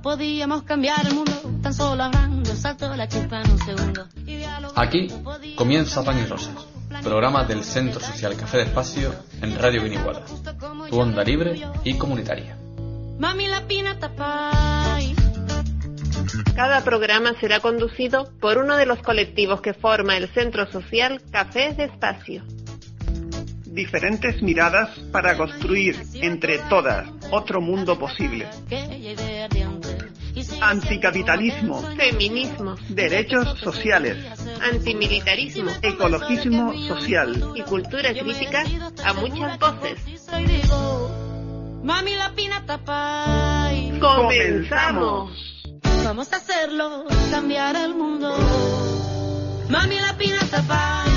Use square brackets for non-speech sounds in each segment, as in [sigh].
podíamos cambiar el mundo, tan solo hablando, salto la chispa en un segundo. Aquí comienza Pan y Rosas, programa del Centro Social Café de Espacio en Radio Guiniguada, tu onda libre y comunitaria. Mami la pina tapay. Cada programa será conducido por uno de los colectivos que forma el Centro Social Café de Espacio. Diferentes miradas para construir entre todas otro mundo posible. Anticapitalismo, Feminismo, derechos sociales, antimilitarismo ecologismo social. y cultura crítica a muchas voces. Mami la pina tapay. ¡Comenzamos! Vamos a hacerlo, cambiar el mundo. Mami la pina tapay.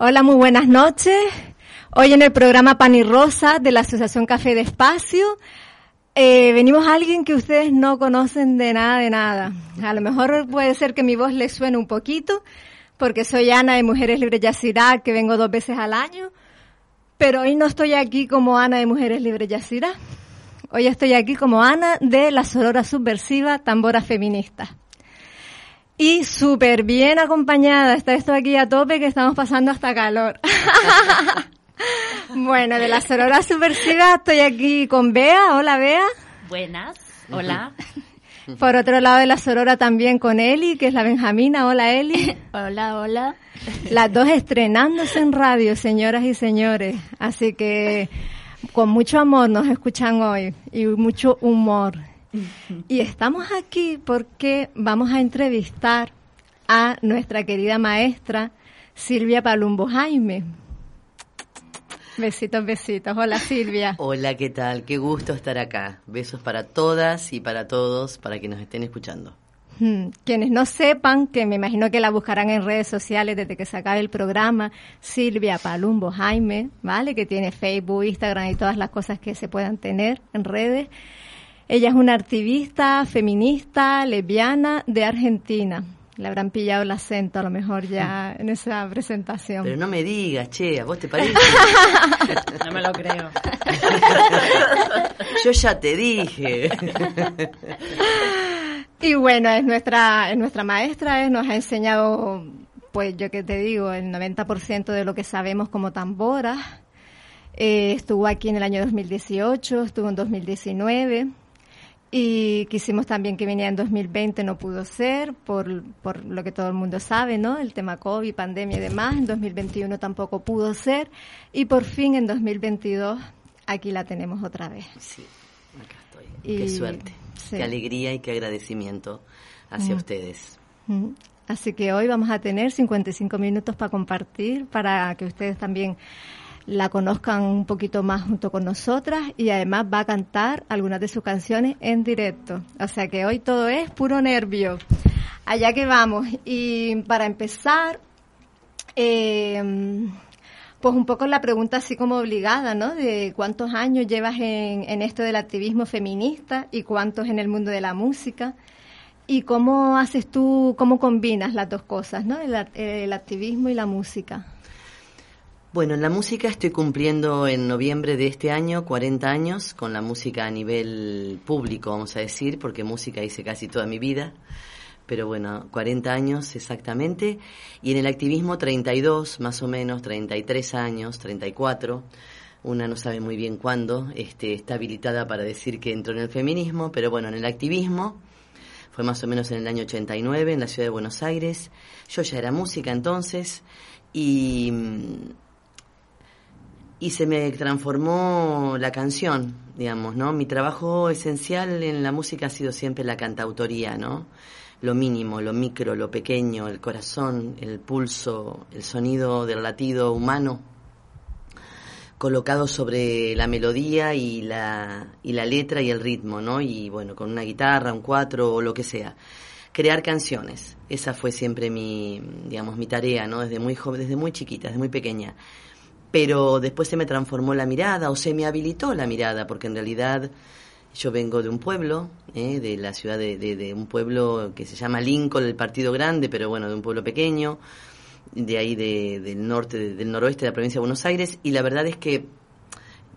Hola, muy buenas noches. Hoy en el programa Pan y Rosa de la Asociación Café de Espacio eh, venimos a alguien que ustedes no conocen de nada, de nada. A lo mejor puede ser que mi voz les suene un poquito, porque soy Ana de Mujeres Libres Yacirá, que vengo dos veces al año, pero hoy no estoy aquí como Ana de Mujeres Libres Yacirá. Hoy estoy aquí como Ana de la Sorora Subversiva Tambora Feminista. Y súper bien acompañada. Está esto aquí a tope que estamos pasando hasta calor. [laughs] bueno, de la Sorora Subversiva estoy aquí con Bea. Hola, Bea. Buenas, hola. [laughs] Por otro lado de la Sorora también con Eli, que es la Benjamina. Hola, Eli. [laughs] hola, hola. Las dos estrenándose en radio, señoras y señores. Así que con mucho amor nos escuchan hoy y mucho humor. Y estamos aquí porque vamos a entrevistar a nuestra querida maestra Silvia Palumbo Jaime. Besitos, besitos. Hola Silvia. [laughs] Hola, ¿qué tal? Qué gusto estar acá. Besos para todas y para todos, para que nos estén escuchando. Hmm, Quienes no sepan, que me imagino que la buscarán en redes sociales desde que se acabe el programa, Silvia Palumbo Jaime, ¿vale? Que tiene Facebook, Instagram y todas las cosas que se puedan tener en redes. Ella es una activista feminista lesbiana de Argentina. Le habrán pillado el acento a lo mejor ya en esa presentación. Pero no me digas, che, ¿a vos te parece? [laughs] No me lo creo. [laughs] Yo ya te dije. [laughs] Y bueno, es nuestra, es nuestra maestra, es- nos ha enseñado, pues yo que te digo, el 90% de lo que sabemos como tamboras. Eh, estuvo aquí en el año 2018, estuvo en 2019 y quisimos también que viniera en 2020, no pudo ser por, por lo que todo el mundo sabe, ¿no? El tema COVID, pandemia y demás. En 2021 tampoco pudo ser y por fin en 2022 aquí la tenemos otra vez. Sí, acá estoy. Y- Qué suerte, sí. qué alegría y qué agradecimiento hacia Mm. ustedes. Mm. Así que hoy vamos a tener 55 minutos para compartir, para que ustedes también la conozcan un poquito más junto con nosotras y además va a cantar algunas de sus canciones en directo. O sea que hoy todo es puro nervio. Allá que vamos. Y para empezar, eh, pues un poco la pregunta así como obligada, ¿no? De cuántos años llevas en, en esto del activismo feminista y cuántos en el mundo de la música. ¿Y cómo haces tú, cómo combinas las dos cosas, ¿no? El, activismo y la música. Bueno, en la música estoy cumpliendo en noviembre de este año 40 años con la música a nivel público, vamos a decir, porque música hice casi toda mi vida. Pero bueno, 40 años exactamente. Y en el activismo 32, más o menos, 33 años, 34. Una no sabe muy bien cuándo este, está habilitada para decir que entró en el feminismo, pero bueno, en el activismo fue más o menos en el año 89 en la ciudad de Buenos Aires. Yo ya era música entonces y mm, y se me transformó la canción, digamos, ¿no? Mi trabajo esencial en la música ha sido siempre la cantautoría, ¿no? Lo mínimo, lo micro, lo pequeño, el corazón, el pulso, el sonido del latido humano colocado sobre la melodía y la, y la letra y el ritmo, ¿no? Y bueno, con una guitarra, un cuatro o lo que sea. crear canciones. Esa fue siempre mi, digamos, mi tarea, ¿no? Desde muy joven, desde muy chiquita, desde muy pequeña. Pero después se me transformó la mirada o se me habilitó la mirada, porque en realidad yo vengo de un pueblo, ¿eh? de la ciudad de, de, de, un pueblo que se llama Lincoln, el partido grande, pero bueno, de un pueblo pequeño, de ahí de, del norte, del noroeste de la provincia de Buenos Aires, y la verdad es que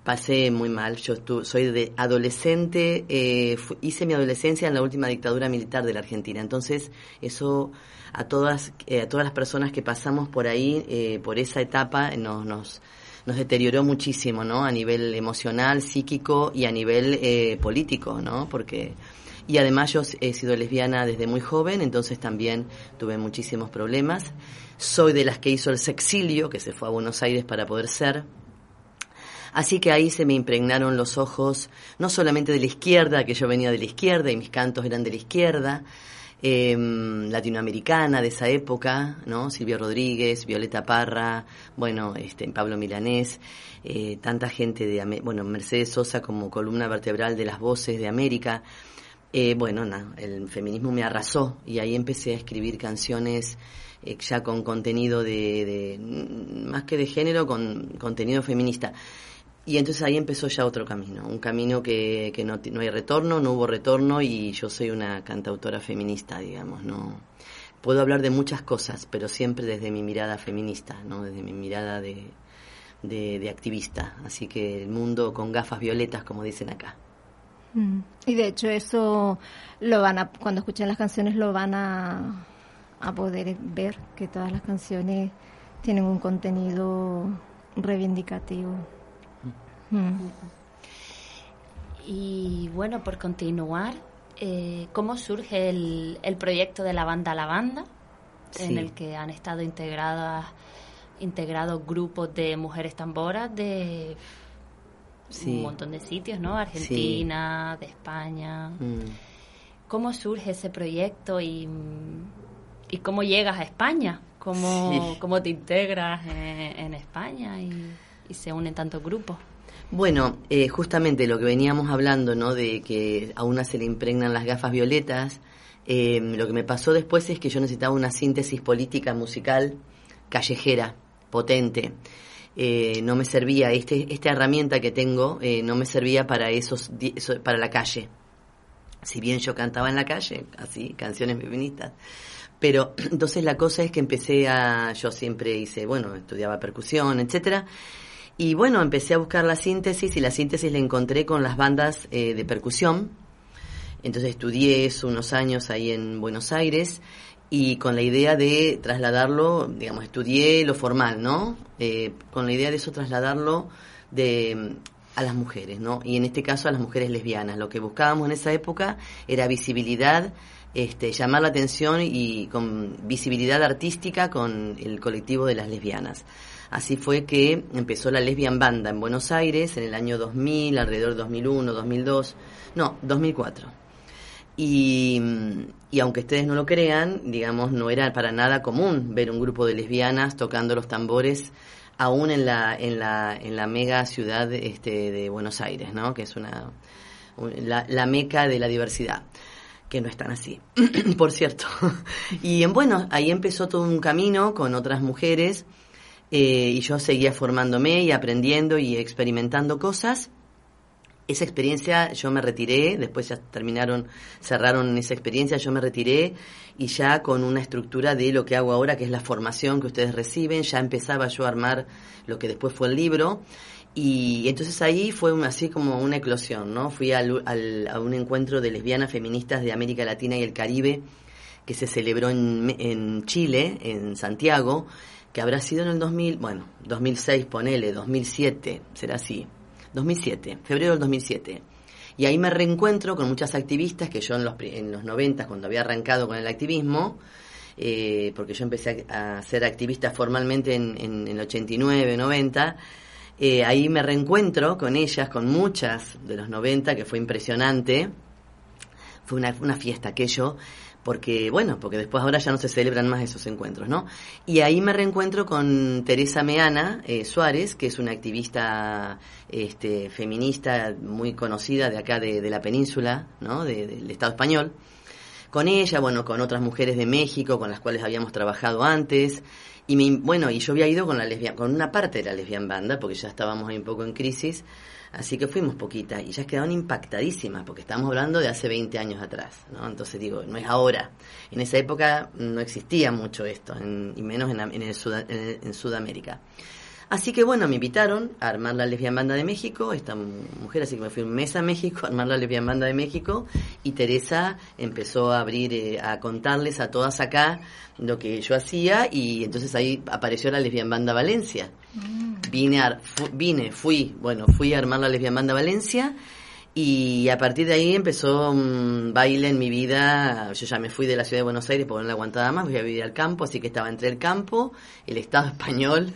pasé muy mal. Yo estuve, soy de adolescente, eh, hice mi adolescencia en la última dictadura militar de la Argentina. Entonces, eso a todas, eh, a todas las personas que pasamos por ahí, eh, por esa etapa, nos, nos, nos deterioró muchísimo, ¿no? A nivel emocional, psíquico y a nivel eh, político, ¿no? Porque y además yo he sido lesbiana desde muy joven, entonces también tuve muchísimos problemas. Soy de las que hizo el sexilio, que se fue a Buenos Aires para poder ser. Así que ahí se me impregnaron los ojos, no solamente de la izquierda, que yo venía de la izquierda y mis cantos eran de la izquierda, eh, latinoamericana de esa época, ¿no? Silvia Rodríguez, Violeta Parra, bueno, este, Pablo Milanés, eh, tanta gente de, bueno, Mercedes Sosa como columna vertebral de las voces de América. Eh, bueno, no, el feminismo me arrasó y ahí empecé a escribir canciones eh, ya con contenido de, de, más que de género, con contenido feminista. Y entonces ahí empezó ya otro camino, un camino que, que no, no hay retorno, no hubo retorno y yo soy una cantautora feminista, digamos, no puedo hablar de muchas cosas, pero siempre desde mi mirada feminista, no desde mi mirada de, de, activista. Así que el mundo con gafas violetas, como dicen acá. Mm. Y de hecho eso lo van a, cuando escuchen las canciones lo van a, a poder ver, que todas las canciones tienen un contenido reivindicativo. Mm. Y bueno, por continuar, eh, ¿cómo surge el, el, proyecto de la banda La Banda? Sí. En el que han estado integradas integrados grupos de mujeres tamboras de sí. un montón de sitios, ¿no? Argentina, sí. de España. Mm. ¿Cómo surge ese proyecto y, y cómo llegas a España? ¿Cómo, cómo te integras en, en España y, y, se unen tantos grupos? Bueno, eh, justamente lo que veníamos hablando, ¿no? De que a una se le impregnan las gafas violetas. Eh, lo que me pasó después es que yo necesitaba una síntesis política musical callejera, potente eh, no me servía, este, esta herramienta que tengo eh, no me servía para esos, eso, para la calle. Si bien yo cantaba en la calle, así, canciones feministas. Pero [clears throat] entonces la cosa es que empecé a, yo siempre hice, bueno, estudiaba percusión, etcétera. Y bueno, empecé a buscar la síntesis y la síntesis la encontré con las bandas eh, de percusión. Entonces estudié eso unos años ahí en Buenos Aires y con la idea de trasladarlo, digamos, estudié lo formal, ¿no? Eh, con la idea de eso trasladarlo de a las mujeres, ¿no? Y en este caso a las mujeres lesbianas. Lo que buscábamos en esa época era visibilidad, este, llamar la atención y con visibilidad artística con el colectivo de las lesbianas. Así fue que empezó la Lesbian Banda en Buenos Aires en el año 2000, alrededor de 2001, 2002, no, 2004 y, y, aunque ustedes no lo crean, digamos, no era para nada común ver un grupo de lesbianas tocando los tambores aún en la, en la, en la mega ciudad este, de Buenos Aires, ¿no? Que es una, la, la meca de la diversidad que no están así, [clears throat] por cierto. [laughs] y bueno, ahí empezó todo un camino con otras mujeres eh, y yo seguía formándome y aprendiendo y experimentando cosas esa experiencia yo me retiré, después ya terminaron, cerraron esa experiencia, yo me retiré y ya con una estructura de lo que hago ahora, que es la formación que ustedes reciben, ya empezaba yo a armar lo que después fue el libro. Y entonces ahí fue así como una eclosión, ¿no? Fui al, a un encuentro de lesbianas feministas de América Latina y el Caribe que se celebró en, en Chile, en Santiago, que habrá sido en el 2000, bueno, 2006, ponele, 2007, será así, 2007, febrero del 2007. Y ahí me reencuentro con muchas activistas que yo en los, en los 90, cuando había arrancado con el activismo, eh, porque yo empecé a, ser activista formalmente en, en, en el 89, 90, eh, ahí me reencuentro con ellas, con muchas de los 90, que fue impresionante. Fue una, una fiesta aquello porque bueno, porque después ahora ya no se celebran más esos encuentros, ¿no? Y ahí me reencuentro con Teresa Meana eh, Suárez, que es una activista este, feminista muy conocida de acá de, de la península, ¿no? De, del Estado español, con ella, bueno, con otras mujeres de México con las cuales habíamos trabajado antes. Y me, bueno, y yo había ido con la lesbian, con una parte de la lesbian banda, porque ya estábamos ahí un poco en crisis, así que fuimos poquitas y ellas quedaron impactadísimas, porque estamos hablando de hace 20 años atrás, ¿no? Entonces digo, no es ahora. En esa época no existía mucho esto, y menos en, en, el en Sudamérica. Así que bueno, me invitaron a armar la lesbian banda de México, esta mujer, así que me fui un mes a México a armar la lesbian banda de México y Teresa empezó a abrir, eh, a contarles a todas acá lo que yo hacía y entonces ahí apareció la lesbian banda Valencia. Mm. Vine, a, vine, fui, bueno, fui a armar la lesbian banda Valencia y a partir de ahí empezó un baile en mi vida. Yo ya me fui de la ciudad de Buenos Aires porque no la aguantaba más, voy a vivir al campo, así que estaba entre el campo, el Estado español,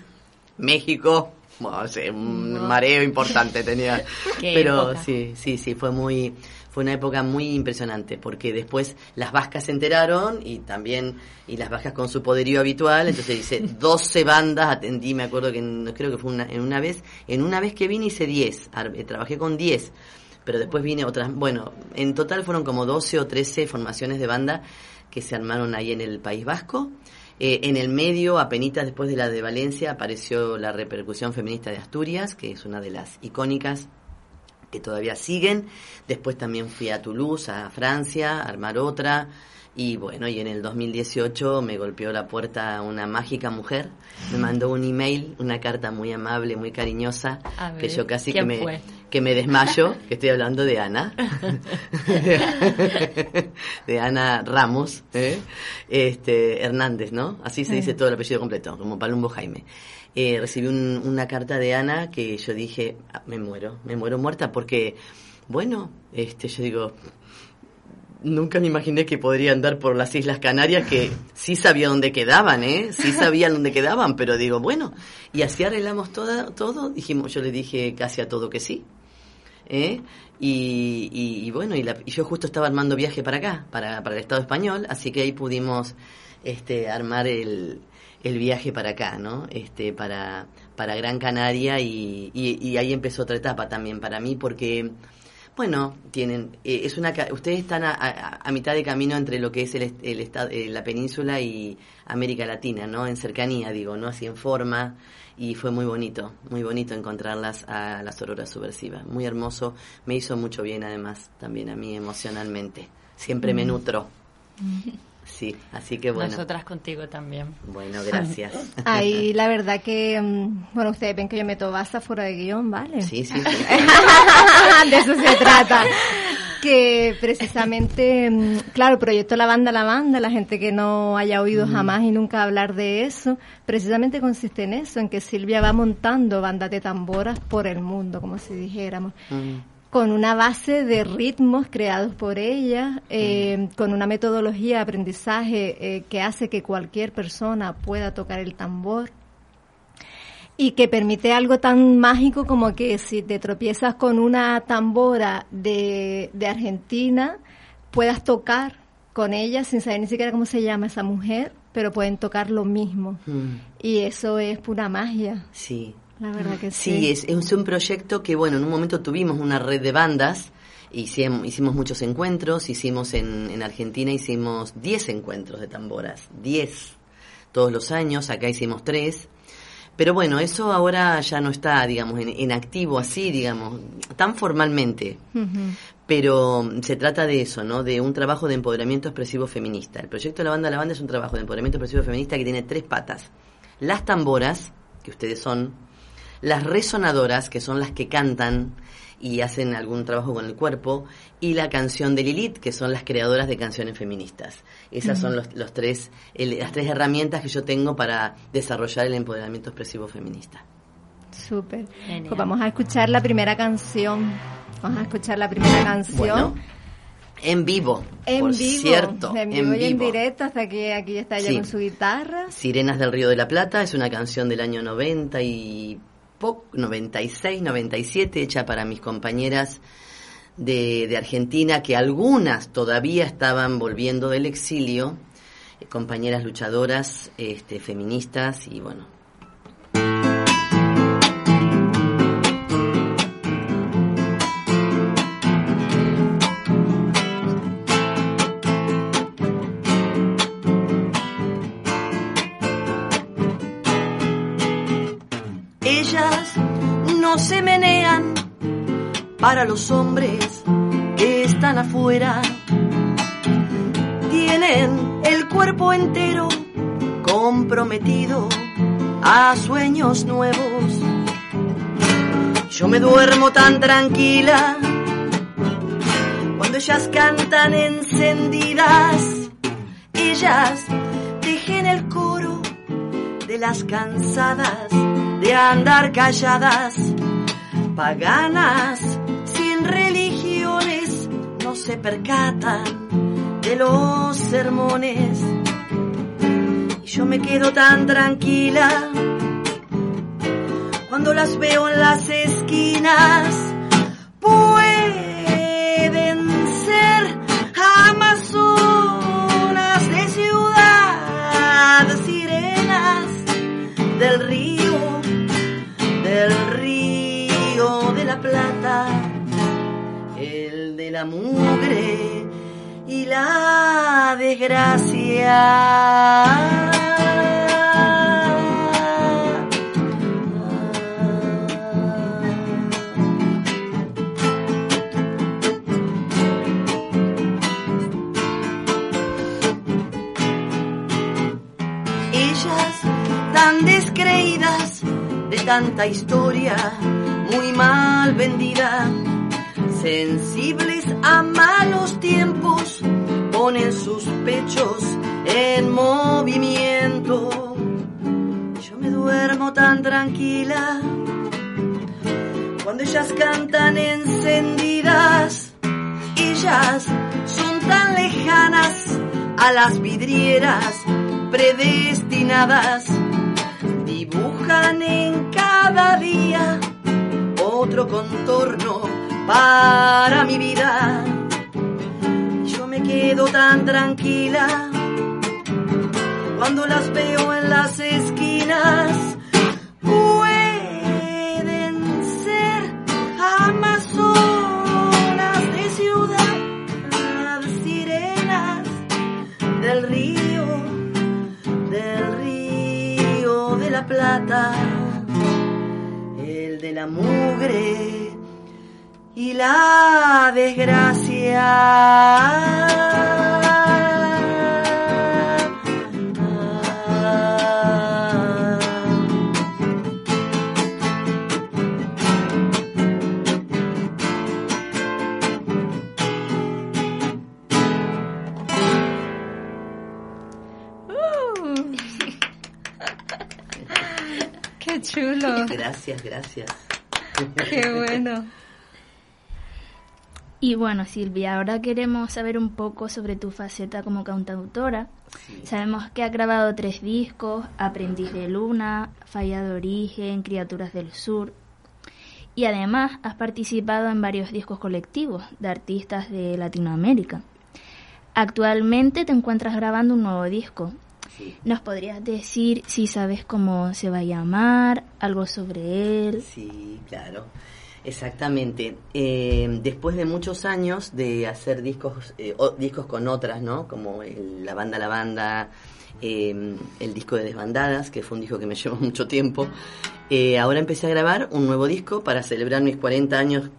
México, bueno, un mareo importante tenía. [laughs] Pero sí, sí, sí, fue muy fue una época muy impresionante porque después las vascas se enteraron y también y las vascas con su poderío habitual entonces dice [laughs] 12 bandas atendí me acuerdo que no creo que fue una, en una vez en una vez que vine hice 10 eh, trabajé con 10 pero después vine otras bueno en total fueron como 12 o 13 formaciones de banda que se armaron ahí en el País Vasco eh, en el medio, apenas después de la de Valencia, apareció la repercusión feminista de Asturias, que es una de las icónicas que todavía siguen. Después también fui a Toulouse, a Francia, a armar otra. Y bueno, y en el 2018 me golpeó la puerta una mágica mujer, me mandó un email, una carta muy amable, muy cariñosa, que yo casi que me, que me desmayo, que estoy hablando de Ana, [laughs] de Ana Ramos, ¿eh? este Hernández, ¿no? Así se dice todo el apellido completo, como Palumbo Jaime. Eh, recibí una carta de Ana que yo dije, ah, me muero, me muero muerta porque, bueno, este, yo digo, nunca me imaginé que podría andar por las Islas Canarias, que [laughs] sí sabía dónde quedaban, ¿eh? Sí sabía dónde quedaban, pero digo, bueno, y así arreglamos todo, todo, dijimos, yo le dije casi a todo que sí, ¿eh? Y, y, bueno, y, yo justo estaba armando viaje para acá, para, para el Estado español, así que ahí pudimos este, armar el, el viaje para acá, ¿no? Este, para, para Gran Canaria y, y ahí empezó otra etapa también para mí, porque bueno, tienen, eh, es una, ustedes están a, mitad de camino entre lo que es el, el estado, eh, la península y América Latina, ¿no? En cercanía, digo, ¿no? Así en forma. Y fue muy bonito, muy bonito encontrarlas a las auroras subversivas. Muy hermoso, me hizo mucho bien además, también a mí emocionalmente. Siempre me mm. nutro. [laughs] Sí, así que bueno. Nosotras contigo también. Bueno, gracias. [laughs] Ahí [laughs] la verdad que, mm, bueno, ustedes ven que yo meto basa fuera de guion, ¿vale? Sí, [laughs] sí. de eso se trata. Que precisamente, mm, claro, el proyecto La Banda, La Banda, la gente que no haya oído jamás y nunca hablar de eso, precisamente consiste en eso, en que Silvia va montando bandas de tamboras por el mundo, como si dijéramos con una base de ritmos creados por ella, eh, con una metodología de aprendizaje eh, que hace que cualquier persona pueda tocar el tambor y que permite algo tan mágico como que si te tropiezas con una tambora de, de Argentina, puedas tocar con ella sin saber ni siquiera cómo se llama esa mujer, pero pueden tocar lo mismo. Mm. Y eso es pura magia. Sí, la verdad que sí. Sí, es, es un proyecto que, bueno, en un momento tuvimos una red de bandas, hicimos, hicimos muchos encuentros, hicimos en, en Argentina, hicimos 10 encuentros de tamboras, 10 todos los años, acá hicimos 3. Pero bueno, eso ahora ya no está, digamos, en, activo así, digamos, tan formalmente. Pero se trata de eso, ¿no? De un trabajo de empoderamiento expresivo feminista. El proyecto de la banda La Banda es un trabajo de empoderamiento expresivo feminista que tiene tres patas. Las tamboras, que ustedes son, las resonadoras, que son las que cantan y hacen algún trabajo con el cuerpo, y la canción de Lilith, que son las creadoras de canciones feministas. Esas son los, los tres, las tres herramientas que yo tengo para desarrollar el empoderamiento expresivo feminista. Súper. Pues vamos a escuchar la primera canción. Vamos a escuchar la primera canción. en vivo, en por vivo, cierto. En vivo, y en directo, hasta que aquí está ella con su guitarra. Sirenas del Río de la Plata es una canción del año 90 y 96, 97, hecha para mis compañeras de, de Argentina, que algunas todavía estaban volviendo del exilio, eh, compañeras luchadoras, este, feministas y bueno, para los hombres que están afuera. Tienen el cuerpo entero comprometido a sueños nuevos. Yo me duermo tan tranquila cuando ellas cantan encendidas. Ellas tejen el coro de las cansadas de andar calladas, paganas se percatan de los sermones. Y yo me quedo tan tranquila cuando las veo en las esquinas. La mugre y la desgracia. Ellas tan descreídas de tanta historia muy mal vendida, sensibles a malos tiempos, ponen sus pechos en movimiento. Yo me duermo tan tranquila cuando ellas cantan encendidas. Ellas son tan lejanas a las vidrieras predestinadas. Dibujan en cada día otro contorno para mi vida. Yo me quedo tan tranquila cuando las veo en las esquinas. Pueden ser amazonas de ciudad, sirenas del río, del río de la plata, el de la mugre y la desgracia. [laughs] Qué chulo. Gracias, gracias. Qué bueno. Y bueno, Silvia, ahora queremos saber un poco sobre tu faceta como cantautora. Sabemos que has grabado tres discos, Aprendiz de Luna, Falla de Origen, Criaturas del Sur. Y además has participado en varios discos colectivos de artistas de Latinoamérica. Actualmente te encuentras grabando un nuevo disco. ¿Nos podrías decir si sabes cómo se va a llamar, algo sobre él? Sí, claro. Exactamente. Eh, después de muchos años de hacer discos, eh, o- discos con otras, ¿no? Como el- la banda La Banda, eh, el disco de Desbandadas, que fue un disco que me [laughs] llevó mucho tiempo. eh, ahora empecé a grabar un nuevo disco para celebrar mis 40 años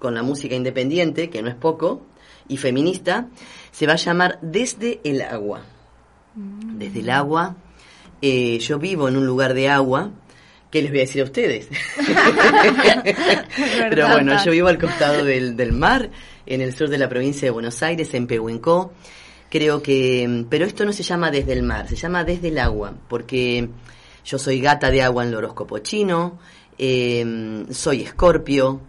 con la música independiente, que no es poco, y feminista. Se va a llamar Desde el Agua. Desde el Agua. Eh, yo vivo en un lugar de agua. ¿Qué les voy a decir a ustedes? [laughs] [laughs] Pero bueno, yo vivo al costado del, del mar, en el sur de la provincia de Buenos Aires, en Pehuenco. Creo que, pero esto no se llama desde el mar, se llama desde el agua, porque yo soy gata de agua en el horóscopo chino, eh, soy escorpio,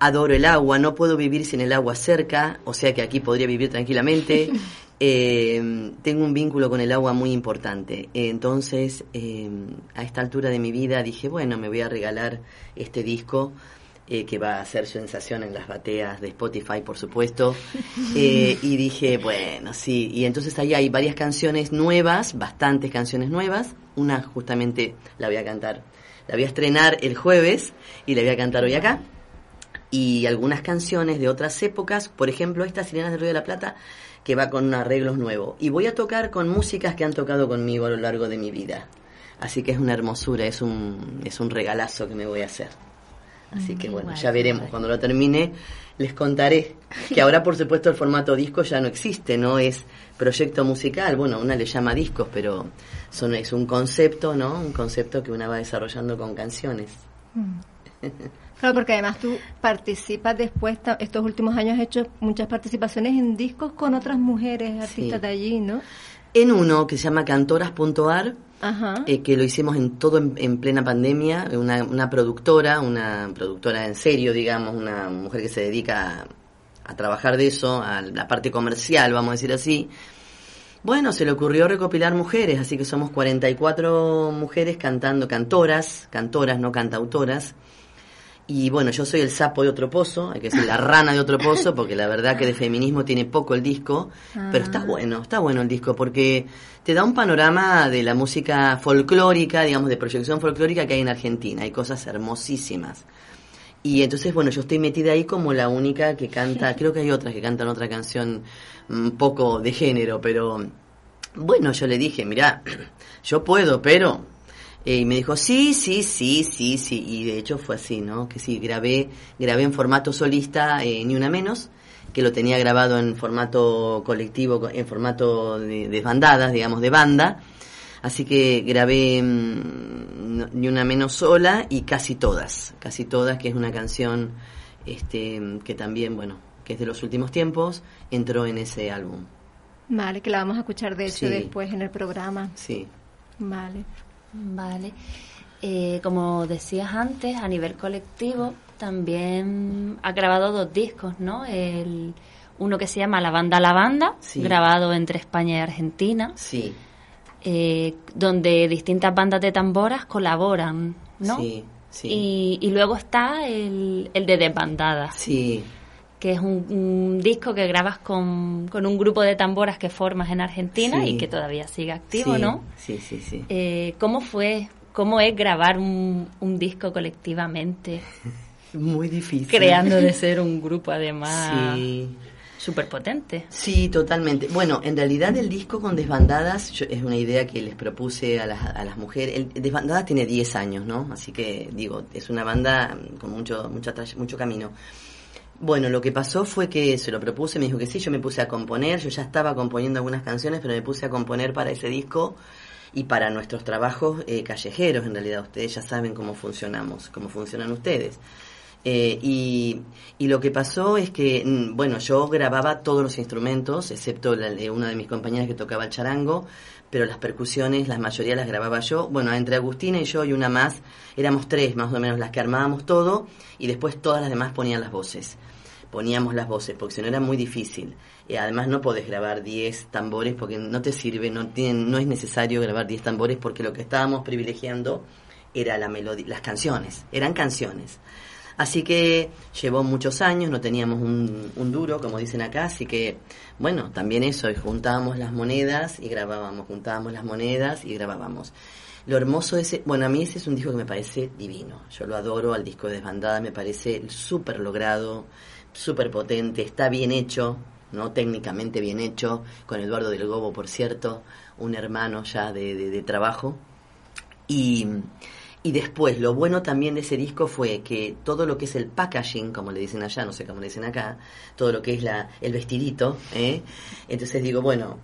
adoro el agua, no puedo vivir sin el agua cerca, o sea que aquí podría vivir tranquilamente. [laughs] Eh, tengo un vínculo con el agua muy importante. Entonces, eh, a esta altura de mi vida dije, bueno, me voy a regalar este disco eh, que va a hacer sensación en las bateas de Spotify, por supuesto. [laughs] Eh, y dije, bueno, sí. Y entonces ahí hay varias canciones nuevas, bastantes canciones nuevas. Una justamente la voy a cantar, la voy a estrenar el jueves y la voy a cantar hoy acá y algunas canciones de otras épocas, por ejemplo, esta Sirenas del Río de la Plata, que va con arreglos nuevos. Y voy a tocar con músicas que han tocado conmigo a lo largo de mi vida. Así que es una hermosura, es un, es un regalazo que me voy a hacer. Así que bueno, ya veremos. Cuando lo termine, les contaré que ahora, por supuesto, el formato disco ya no existe, no es proyecto musical. Bueno, una le llama discos, pero son, es un concepto, ¿no? Un concepto que una va desarrollando con canciones. [laughs] Claro, porque además tú participas después, estos últimos años has hecho muchas participaciones en discos con otras mujeres artistas Sí. de allí, ¿no? En uno que se llama Cantoras.ar, eh, que lo hicimos en todo en, en plena pandemia, una, una productora, una productora en serio, digamos, una mujer que se dedica a, a trabajar de eso, a la parte comercial, vamos a decir así. Bueno, se le ocurrió recopilar mujeres, así que somos 44 mujeres cantando, cantoras, cantoras, no cantautoras. Y bueno, yo soy el sapo de otro pozo, hay que decir la [laughs] rana de otro pozo, porque la verdad que de feminismo tiene poco el disco, pero está bueno, está bueno el disco, porque te da un panorama de la música folclórica, digamos, de proyección folclórica que hay en Argentina, hay cosas hermosísimas. Y entonces, bueno, yo estoy metida ahí como la única que canta, [laughs] creo que hay otras que cantan otra canción un poco de género, pero bueno, yo le dije, mira, [clears throat] yo puedo, pero... eh, y me dijo, sí, sí, sí, sí, sí. Y de hecho fue así, ¿no? Que sí, grabé, grabé en formato solista, eh, ni una menos, que lo tenía grabado en formato colectivo, en formato de, de bandadas, digamos, de banda. Así que grabé mm, ni una menos sola y casi todas, casi todas, que es una canción este, que también, bueno, que es de los últimos tiempos, entró en ese álbum. Vale, que la vamos a escuchar de hecho Sí. después en el programa. Sí. Vale. Vale. Eh, como decías antes, a nivel colectivo también ha grabado dos discos, ¿no? El, uno que se llama La Banda La Banda, Sí. grabado entre España y Argentina, Sí, eh, donde distintas bandas de tamboras colaboran, ¿no? sí, sí. Y, y luego está el, el de Desbandadas, Sí, que es un, un disco que grabas con, con un grupo de tamboras que formas en Argentina Sí. y que todavía sigue activo, sí, ¿no? Sí, sí, sí. Eh, ¿Cómo fue? ¿Cómo es grabar un, un disco colectivamente? [laughs] Muy difícil. Creando de ser un [laughs] grupo además Sí. súper potente. Sí, totalmente. Bueno, en realidad el disco con Desbandadas yo- es una idea que les propuse a las, a las mujeres. El, Desbandadas tiene 10 años, ¿no? Así que, digo, es una banda con mucho, tray- mucho camino. Bueno, lo que pasó fue que se lo propuse, me dijo que sí, yo me puse a componer, yo ya estaba componiendo algunas canciones, pero me puse a componer para ese disco y para nuestros trabajos eh, callejeros, en realidad ustedes ya saben cómo funcionamos, cómo funcionan ustedes. Eh, y, lo que pasó es que, mm, bueno, yo grababa todos los instrumentos, excepto la, de una de mis compañeras que tocaba el charango, pero las percusiones, la mayoría las grababa yo. Bueno, entre Agustina y yo y una más, éramos tres más o menos las que armábamos todo y después todas las demás ponían las voces. Poníamos las voces, porque si no era muy difícil. Y además no podés grabar 10 tambores porque no te sirve, no, tienen, no es necesario grabar 10 tambores porque lo que estábamos privilegiando era la melodía, las canciones, eran canciones. Así que llevó muchos años, no teníamos un, duro, como dicen acá, así que, bueno, también eso, y juntábamos las monedas y grabábamos, juntábamos las monedas y grabábamos. Lo hermoso de ese, bueno, a mí ese es un disco que me parece divino, yo lo adoro, al disco de Desbandada me parece súper logrado, súper potente, está bien hecho, ¿no? Técnicamente bien hecho, con Eduardo del Gobo, por cierto, un hermano ya de- de trabajo. Y, y después, lo bueno también de ese disco fue que todo lo que es el packaging, como le dicen allá, no sé cómo le dicen acá, todo lo que es la, el vestidito, ¿eh? entonces digo, bueno,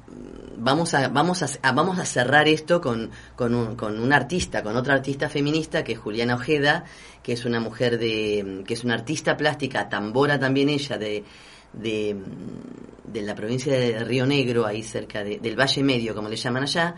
vamos a, vamos a, vamos a cerrar esto con, con, un, con un artista, con otra artista feminista, que es Juliana Ojeda, que es una mujer de, que es una artista plástica, tambora también ella, de, de, de la provincia de Río Negro, ahí cerca de- del Valle Medio, como le llaman allá,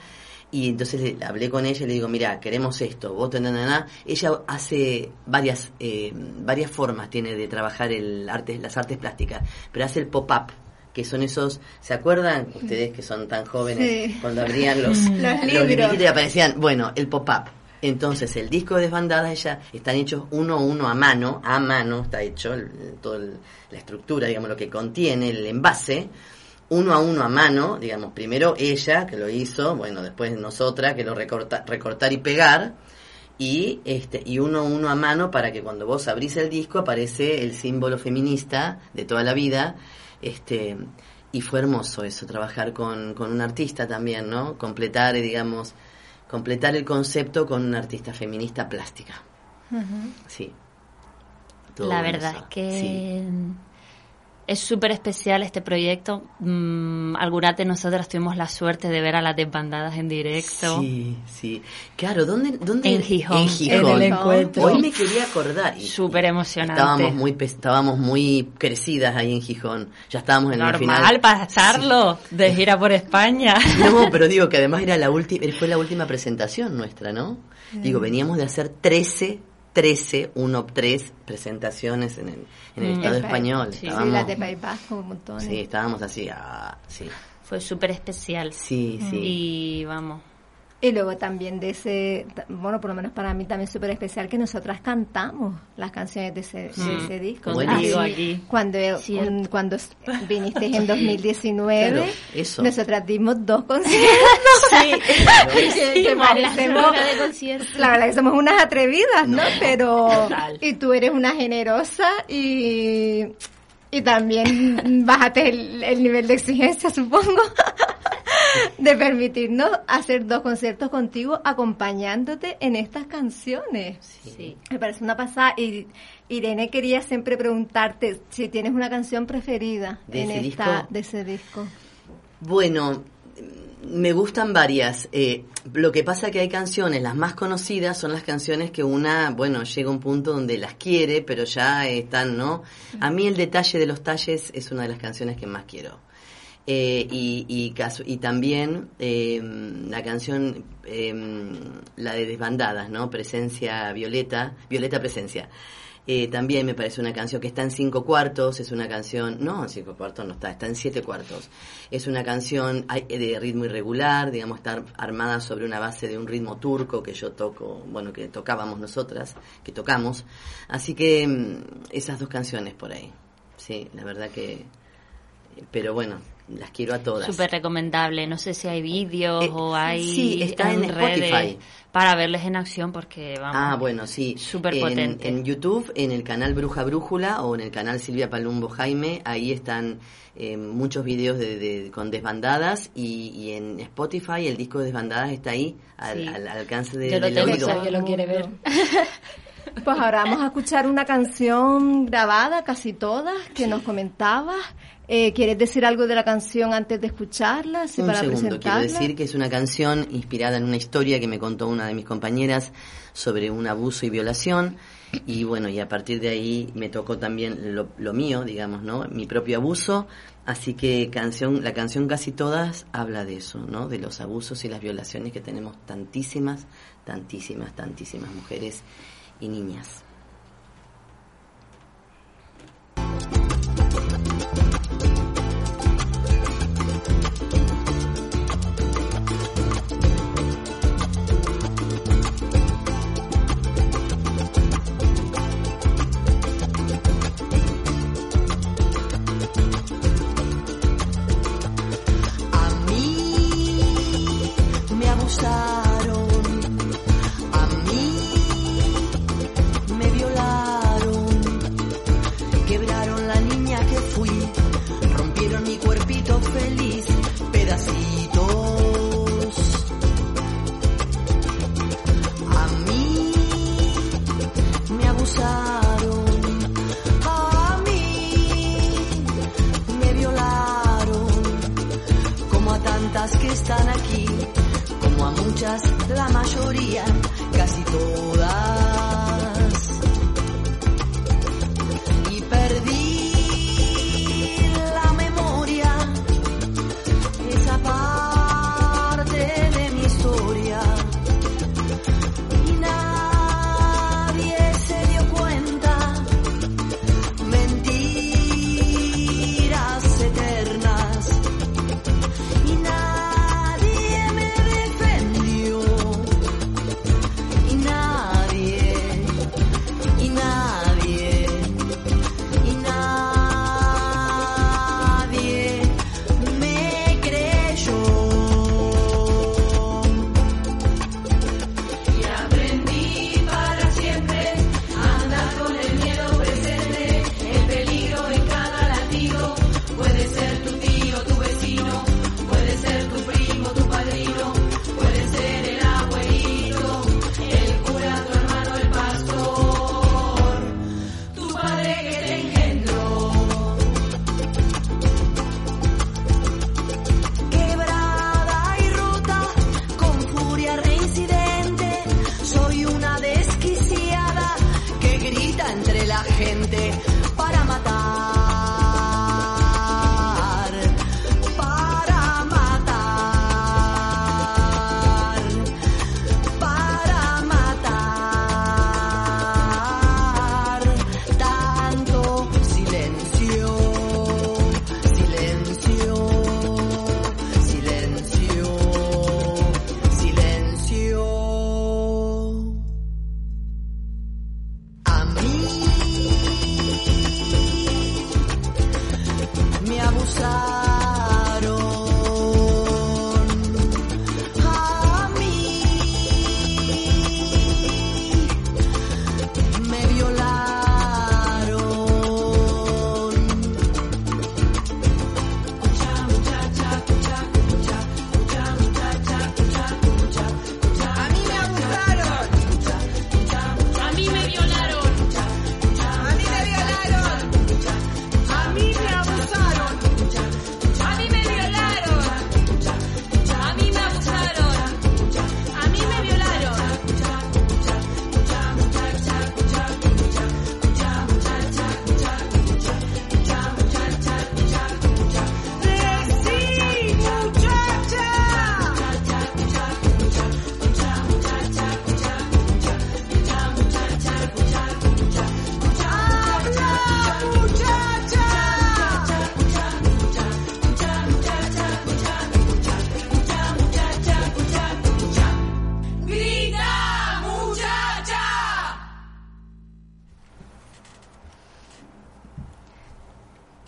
y entonces le- hablé con ella y le digo, mira, queremos esto, vos tenés nada. Ella hace varias, eh, varias formas, tiene de trabajar el arte, las artes plásticas, pero hace el pop-up, que son esos, ¿se acuerdan ustedes que son tan jóvenes Sí. cuando abrían los, [laughs] Los los libros. y aparecían, bueno, el pop-up. Entonces, el disco de desbandadas ella están hechos uno a uno a mano, a mano está hecho, el- toda la estructura, digamos, lo que contiene, el envase, uno a uno a mano, digamos, primero ella que lo hizo, bueno, después nosotras que lo recorta, recortar y pegar, y este y uno a uno a mano para que cuando vos abrís el disco aparece el símbolo feminista de toda la vida, este y fue hermoso eso, trabajar con, con un artista también, ¿no? Completar, digamos, completar el concepto con una artista feminista plástica. Sí. Todo La verdad es que Sí. Es súper especial este proyecto. Mm, algunas de nosotras tuvimos la suerte de ver a las desbandadas en directo. Sí, sí. Claro, ¿dónde? dónde? En Gijón. En Gijón. En el encuentro. Hoy me quería acordar. Súper emocionante. Estábamos muy, estábamos muy crecidas ahí en Gijón. Ya estábamos en la final. Normal para estarlo, de gira por España. [laughs] No, pero digo que además era la última, fue la última presentación nuestra, ¿no? Digo, veníamos de hacer 13, 13, 1, 3 presentaciones en el, en el Mm. Estado El español. Sí, Sí, Estábamos- las de País Vasco, un montón. sí, estábamos así, ah, sí, Fue súper especial. sí, sí. Y vamos, Y luego también de ese, bueno, por lo menos para mí también súper especial que nosotras cantamos las canciones de ese, de ese disco. Allí. Cuando, Cierto. un- cuando viniste en 2019, Claro, eso. nosotras dimos dos [laughs] conciertos. Sí, [laughs] que parecemos- hora de concierto. la verdad que somos unas atrevidas, ¿no? No. Pero, Total. y tú eres una generosa y, y también bajaste el, el nivel de exigencia, supongo, [laughs] de permitirnos hacer dos conciertos contigo acompañándote en estas canciones. sí. Me parece una pasada. Y Irene quería siempre preguntarte si tienes una canción preferida ¿De en ese esta, disco? de ese disco. Bueno, me gustan varias. Eh, lo que pasa que hay canciones, las más conocidas son las canciones que una, bueno, llega a un punto donde las quiere, pero ya están, ¿no? A mí el detalle de los talles es una de las canciones que más quiero. Eh, y, y, y también eh, la canción, eh, la de Desbandadas, ¿no? Presencia Violeta, Violeta Presencia. Eh, también me parece una canción que está en cinco cuartos, es una canción, no, en cinco cuartos no está, está en siete cuartos. Es una canción de ritmo irregular, digamos, está armada sobre una base de un ritmo turco que yo toco, bueno, que tocábamos nosotras, que tocamos. Así que mm, esas dos canciones por ahí, sí, la verdad que, pero bueno, las quiero a todas. Súper recomendable. No sé si hay vídeos Eh, o hay sí, está en redes Spotify. para verles en acción porque vamos. Ah, bueno, sí. Súper En- potente. En, YouTube, en el canal Bruja Brújula o en el canal Silvia Palumbo Jaime, ahí están eh, muchos videos de, de- con desbandadas y, y en Spotify el disco de desbandadas está ahí al, Sí. al alcance de, Yo lo del tengo, oído. Lo quiere ver. Pues ahora vamos a escuchar una canción grabada, casi todas, que nos comentabas. Eh, ¿Quieres decir algo de la canción antes de escucharla? Sí, Un para segundo, quiero decir que es una canción inspirada en una historia que me contó una de mis compañeras sobre un abuso y violación. Y bueno, y a partir de ahí me tocó también lo, lo mío, digamos, ¿no? Mi propio abuso. Así que canción, la canción casi todas habla de eso, ¿no? De los abusos y las violaciones que tenemos tantísimas, tantísimas, tantísimas mujeres y niñas.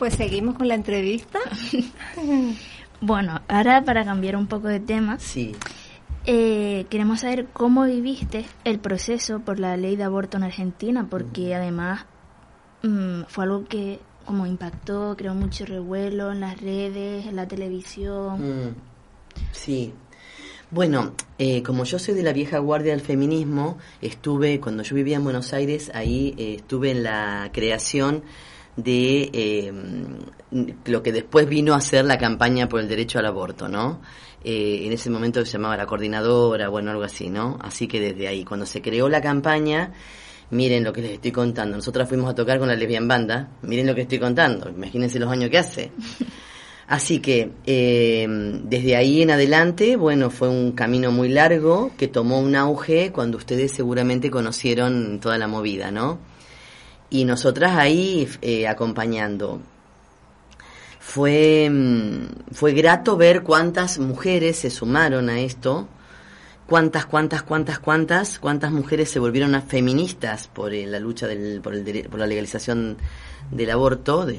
Pues seguimos con la entrevista. [laughs] Bueno, ahora para cambiar un poco de tema, Sí. eh, queremos saber cómo viviste el proceso por la ley de aborto en Argentina, porque además mm, fue algo que como impactó, creó mucho revuelo en las redes, en la televisión. Mm, Sí. Bueno, eh, como yo soy de la vieja guardia del feminismo, estuve, cuando yo vivía en Buenos Aires, ahí eh, estuve en la creación de eh, lo que después vino a ser la campaña por el derecho al aborto, ¿no? Eh, en ese momento se llamaba la coordinadora, bueno, algo así, ¿no? Así que desde ahí, cuando se creó la campaña, miren lo que les estoy contando. Nosotras fuimos a tocar con la lesbian banda, miren lo que estoy contando, imagínense los años que hace. [laughs] Así que eh, desde ahí en adelante, bueno, fue un camino muy largo que tomó un auge cuando ustedes seguramente conocieron toda la movida, ¿no? Y nosotras ahí eh, acompañando. Fue, mm, fue grato ver cuántas mujeres se sumaron a esto, cuántas, cuántas, cuántas, cuántas, cuántas mujeres se volvieron a feministas por eh, la lucha del, por, el por la legalización del aborto, de,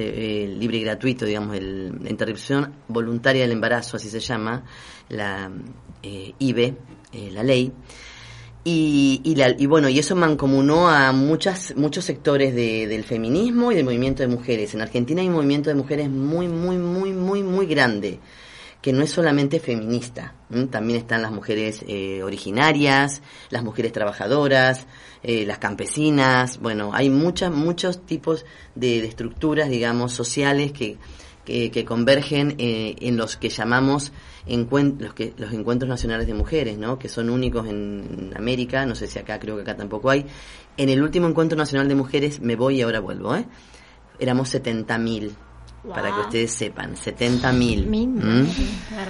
eh, libre y gratuito, digamos, el- la interrupción voluntaria del embarazo, así se llama, la eh, IBE, eh, la ley. Y, y, la- y bueno, y eso mancomunó a muchas, muchos sectores de- del feminismo y del movimiento de mujeres. En Argentina hay un movimiento de mujeres muy, muy, muy, muy, muy grande, que no es solamente feminista. También están las mujeres eh, originarias, las mujeres trabajadoras, eh, las campesinas. Bueno, hay muchas, muchos tipos de, de estructuras, digamos, sociales que, que, convergen eh, en los que llamamos los, que, los encuentros nacionales de mujeres, ¿no? que son únicos en América, no sé si acá, creo que acá tampoco hay. En el último encuentro nacional de mujeres, me voy y ahora vuelvo, ¿eh? éramos 70.000, para que Wow. ustedes sepan, 70.000. Mi ¿Mm?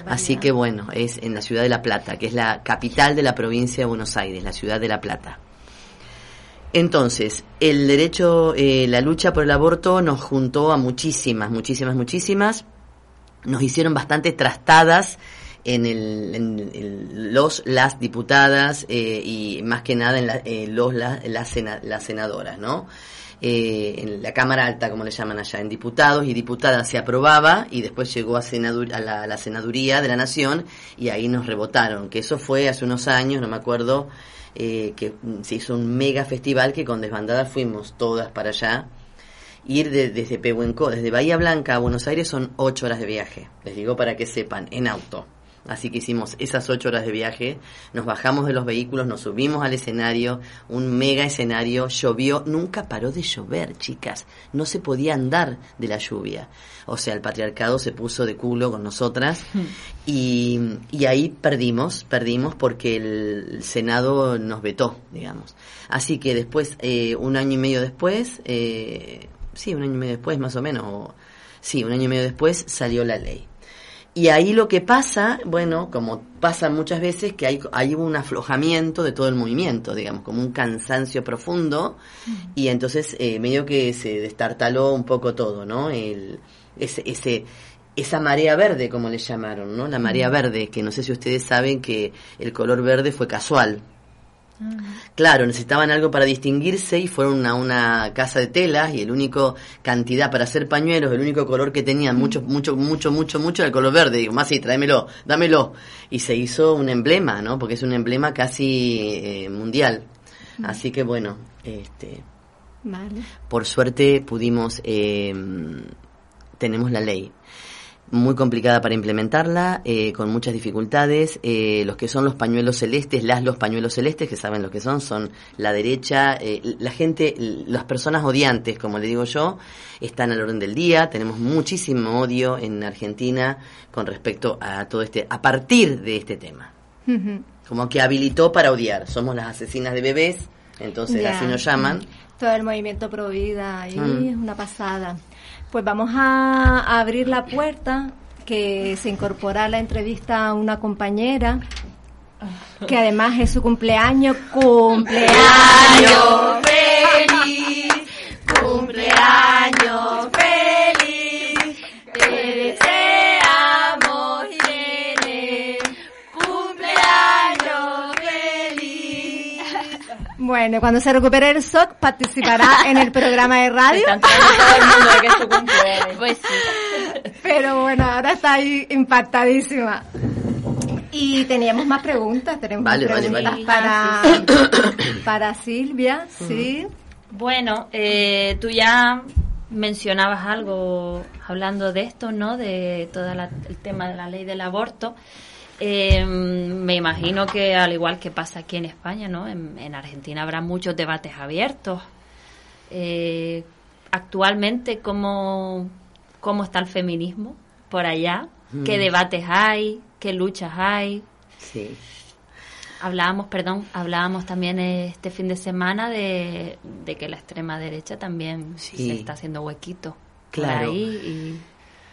Así que bueno, es en la ciudad de La Plata, que es la capital de la provincia de Buenos Aires, la ciudad de La Plata. Entonces, el derecho, eh, la lucha por el aborto nos juntó a muchísimas, muchísimas, muchísimas. Nos hicieron bastante trastadas en, el, en el- los, las diputadas eh, y más que nada en la- eh, los, la- las, sena- las senadoras, ¿no? Eh, en la Cámara Alta, como le llaman allá, en diputados y diputadas se aprobaba y después llegó a, a la, la senaduría de la Nación y ahí nos rebotaron, que eso fue hace unos años, no me acuerdo, eh, que se hizo un mega festival que con desbandada fuimos todas para allá. Ir de- desde Pehuenco, desde Bahía Blanca a Buenos Aires son ocho horas de viaje, les digo para que sepan, en auto. Así que hicimos esas ocho horas de viaje, nos bajamos de los vehículos, nos subimos al escenario, un mega escenario, llovió, nunca paró de llover, chicas, no se podía andar de la lluvia. O sea, el patriarcado se puso de culo con nosotras [laughs] y, y ahí perdimos, perdimos porque el Senado nos vetó, digamos. Así que después, eh, un año y medio después, eh, sí, un año y medio después más o menos, o- sí, un año y medio después salió la ley. Y ahí lo que pasa, bueno, como pasa muchas veces, que hay, hay un aflojamiento de todo el movimiento, digamos, como un cansancio profundo, y entonces eh, medio que se destartaló un poco todo, ¿no? El, ese, ese, esa marea verde, como le llamaron, ¿no? La marea verde, que no sé si ustedes saben que el color verde fue casual. Claro, necesitaban algo para distinguirse y fueron a una casa de telas y el único cantidad para hacer pañuelos, el único color que tenían, mucho, mucho, mucho, mucho, mucho, era el color verde. Digo, más sí, tráemelo, dámelo. Y se hizo un emblema, ¿no? Porque es un emblema casi eh, mundial. Así que bueno, este, Vale. por suerte pudimos, eh, tenemos la ley. Muy complicada para implementarla, eh, con muchas dificultades. Eh, los que son los pañuelos celestes, las los pañuelos celestes, que saben lo que son, son la derecha, eh, la gente, las personas odiantes, como le digo yo, están al orden del día. Tenemos muchísimo odio en Argentina con respecto a todo este, a partir de este tema. Como que habilitó para odiar. Somos las asesinas de bebés, entonces así nos llaman. Todo el movimiento pro vida Mm. es una pasada. Pues vamos a abrir la puerta que se incorpora a la entrevista una compañera que además es su cumpleaños, cumpleaños Bueno, cuando se recupere el SOC participará en el programa de radio. Están trayendo todo el mundo de que es su cumpleaños. Pues. Pero bueno, ahora está ahí impactadísima. Y teníamos más preguntas, tenemos Vale, más vale, preguntas vale. para, [coughs] para Silvia, sí. Bueno, eh, tú ya mencionabas algo hablando de esto, ¿no? De todo el tema de la ley del aborto. Eh, me imagino que al igual que pasa aquí en España, ¿no? En, en Argentina habrá muchos debates abiertos. Eh, actualmente, ¿cómo, ¿cómo está el feminismo por allá? ¿Qué Mm. debates hay? ¿Qué luchas hay? Sí. Hablábamos, perdón, hablábamos también este fin de semana de, de que la extrema derecha también Sí. se está haciendo huequito Claro. por ahí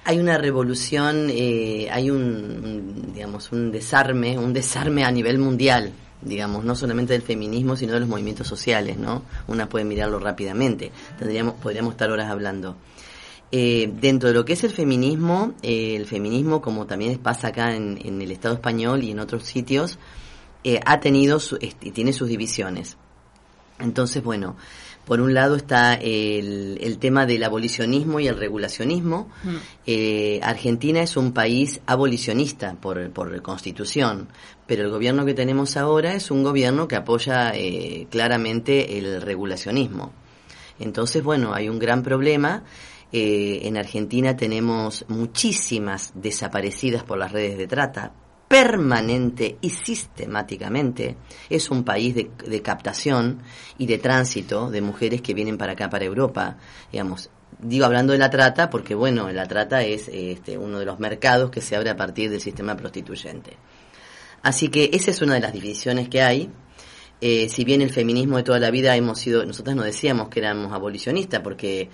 Hay una revolución, eh, hay un, digamos, un desarme, un desarme a nivel mundial, digamos, no solamente del feminismo, sino de los movimientos sociales, ¿no? Una puede mirarlo rápidamente, tendríamos, podríamos estar horas hablando. Eh, dentro de lo que es el feminismo, eh, el feminismo, como también pasa acá en, en el Estado español y en otros sitios, eh, ha tenido su, este, tiene sus divisiones. Entonces, bueno, por un lado está el, el tema del abolicionismo y el regulacionismo. Mm. Eh, Argentina es un país abolicionista por, por constitución, pero el gobierno que tenemos ahora es un gobierno que apoya eh, claramente el regulacionismo. Entonces, bueno, hay un gran problema. Eh, en Argentina tenemos muchísimas desaparecidas por las redes de trata, permanente y sistemáticamente. Es un país de, captación y de tránsito de mujeres que vienen para acá, para Europa. Digamos, digo hablando de la trata porque, bueno, la trata es este, uno de los mercados que se abre a partir del sistema prostituyente. Así que esa es una de las divisiones que hay. Eh, si bien el feminismo de toda la vida hemos sido, nosotras nos decíamos que éramos abolicionistas, porque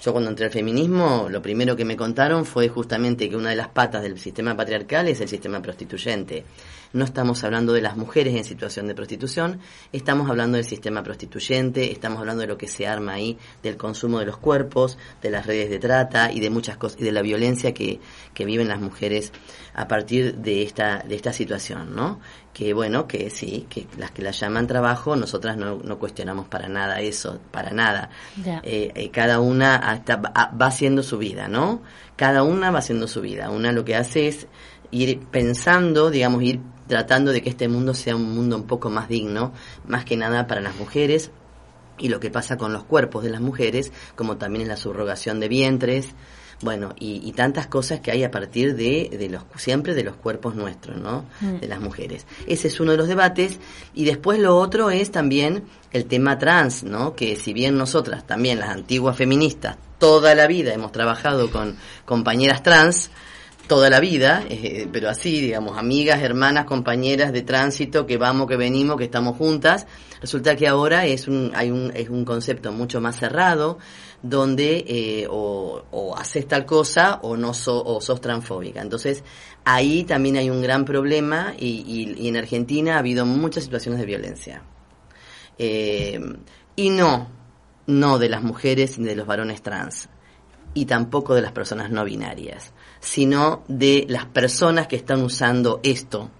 yo cuando entré al feminismo, lo primero que me contaron fue justamente que una de las patas del sistema patriarcal es el sistema prostituyente. No estamos hablando de las mujeres en situación de prostitución, estamos hablando del sistema prostituyente, estamos hablando de lo que se arma ahí, del consumo de los cuerpos, de las redes de trata y de muchas cosas, y de la violencia que, que viven las mujeres a partir de esta, de esta situación, ¿no? Que bueno, que sí, que las que la llaman trabajo, nosotras no, no cuestionamos para nada eso, para nada. Eh, eh, cada una hasta va, va haciendo su vida, ¿no? Cada una va haciendo su vida. Una lo que hace es ir pensando, digamos, ir tratando de que este mundo sea un mundo un poco más digno, más que nada para las mujeres y lo que pasa con los cuerpos de las mujeres, como también en la subrogación de vientres, bueno, y, y tantas cosas que hay a partir de, de los siempre de los cuerpos nuestros, ¿no? Mm. De las mujeres. Ese es uno de los debates y después lo otro es también el tema trans, ¿no? Que si bien nosotras también las antiguas feministas toda la vida hemos trabajado con compañeras trans toda la vida, eh, pero así, digamos, amigas, hermanas, compañeras de tránsito, que vamos, que venimos, que estamos juntas. Resulta que ahora es un, hay un, es un concepto mucho más cerrado, donde eh, o, haces tal cosa o no so- o sos transfóbica. Entonces, ahí también hay un gran problema y, y- y en Argentina ha habido muchas situaciones de violencia. Eh, y no, no de las mujeres ni de los varones trans, y tampoco de las personas no binarias, sino de las personas que están usando esto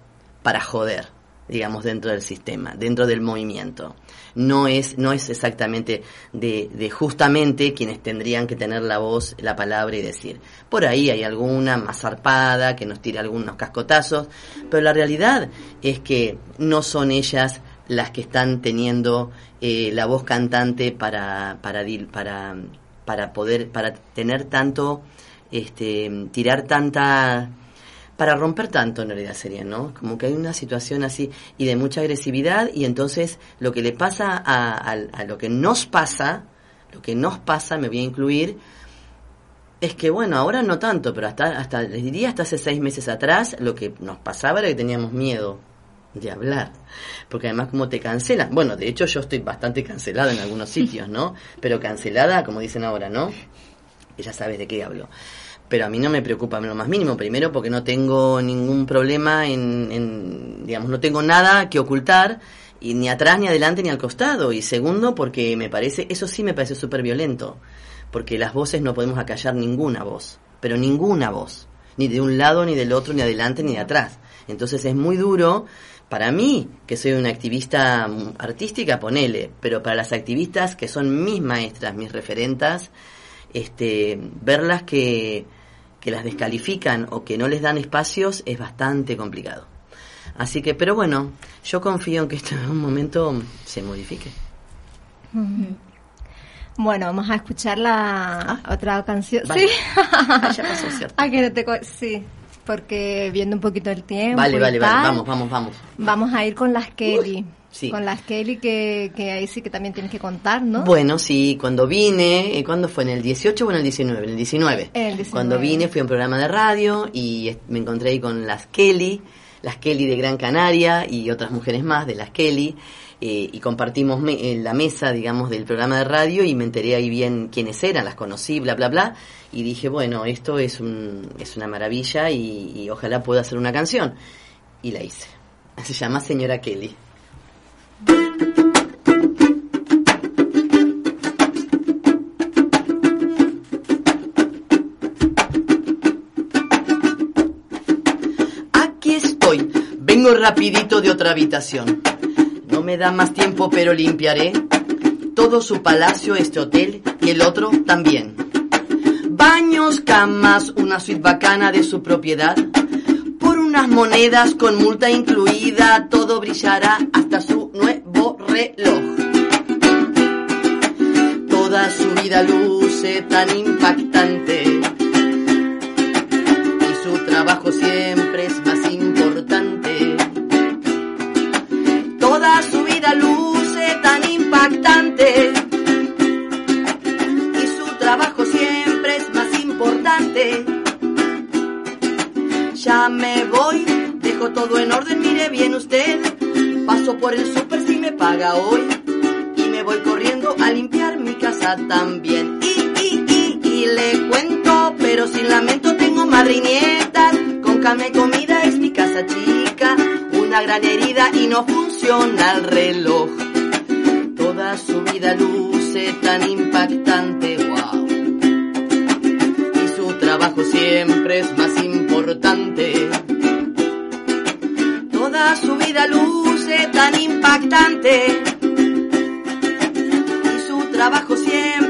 para joder, digamos, dentro del sistema, dentro del movimiento. No es, no es exactamente de, de justamente quienes tendrían que tener la voz, la palabra y decir. Por ahí hay alguna más zarpada que nos tira algunos cascotazos, pero la realidad es que no son ellas las que están teniendo eh, la voz cantante para, para, para, para poder, para tener tanto, este, tirar tanta, para romper tanto en realidad sería, ¿no? Como que hay una situación así y de mucha agresividad y entonces lo que le pasa a, a- a lo que nos pasa, lo que nos pasa, me voy a incluir, es que bueno, ahora no tanto, pero hasta, hasta, les diría hasta hace seis meses atrás, lo que nos pasaba era que teníamos miedo de hablar. Porque además como te cancelan, bueno, de hecho yo estoy bastante cancelada en algunos sitios, ¿no? [laughs] Pero cancelada, como dicen ahora, ¿no? Que ya sabes de qué hablo. Pero a mí no me preocupa lo más mínimo, primero porque no tengo ningún problema en, en, digamos, no tengo nada que ocultar, y ni atrás, ni adelante, ni al costado. Y segundo, porque me parece, eso sí me parece súper violento, porque las voces no podemos acallar ninguna voz, pero ninguna voz, ni de un lado, ni del otro, ni adelante, ni de atrás. Entonces es muy duro Para mí, que soy una activista mm, artística, ponele, pero para las activistas que son mis maestras, mis referentas, este, verlas que, que las descalifican o que no les dan espacios es bastante complicado. Así que, pero bueno, yo confío en que esto en un momento se modifique. Bueno, vamos a escuchar la otra canción. Vale. Sí. Ah, ya pasó, ¿cierto? [laughs] Ah, que no te co- sí, porque viendo un poquito el tiempo. Vale, y vale, vale, vamos, vamos, vamos. Vamos a ir con las Kelly. Sí. Con las Kelly que, que ahí sí que también tienes que contar, ¿no? Bueno, sí, cuando vine, eh, ¿cuándo fue? ¿En el 18 o en el 19? En el 19. En el 19. Cuando vine fui a un programa de radio y me encontré ahí con las Kelly, las Kelly de Gran Canaria y otras mujeres más de las Kelly. eh, y compartimos me- en la mesa, digamos, del programa de radio y me enteré ahí bien quiénes eran, las conocí, bla, bla, bla. Y dije, bueno, esto es, un, es una maravilla y, y ojalá pueda hacer una canción. Y la hice. [laughs] Se llama Señora Kelly. Aquí estoy, vengo rapidito de otra habitación. No me da más tiempo, pero limpiaré todo su palacio, este hotel y el otro también. Baños, camas, una suite bacana de su propiedad. Unas monedas con multa incluida, todo brillará hasta su nuevo reloj. Toda su vida luce tan impactante y su trabajo siempre es más importante. Toda su vida luce tan impactante y su trabajo siempre es más importante. Ya me voy, dejo todo en orden, mire bien usted. Paso por el súper si me paga hoy y me voy corriendo a limpiar mi casa también. Y, y, y, y le cuento, pero sin lamento tengo madre. Con cama y comida es mi casa chica, una gran herida y no funciona el reloj. Toda su vida luce tan impactante, wow. Y su trabajo siempre es más importante. Toda su vida luce tan impactante. Y su trabajo siempre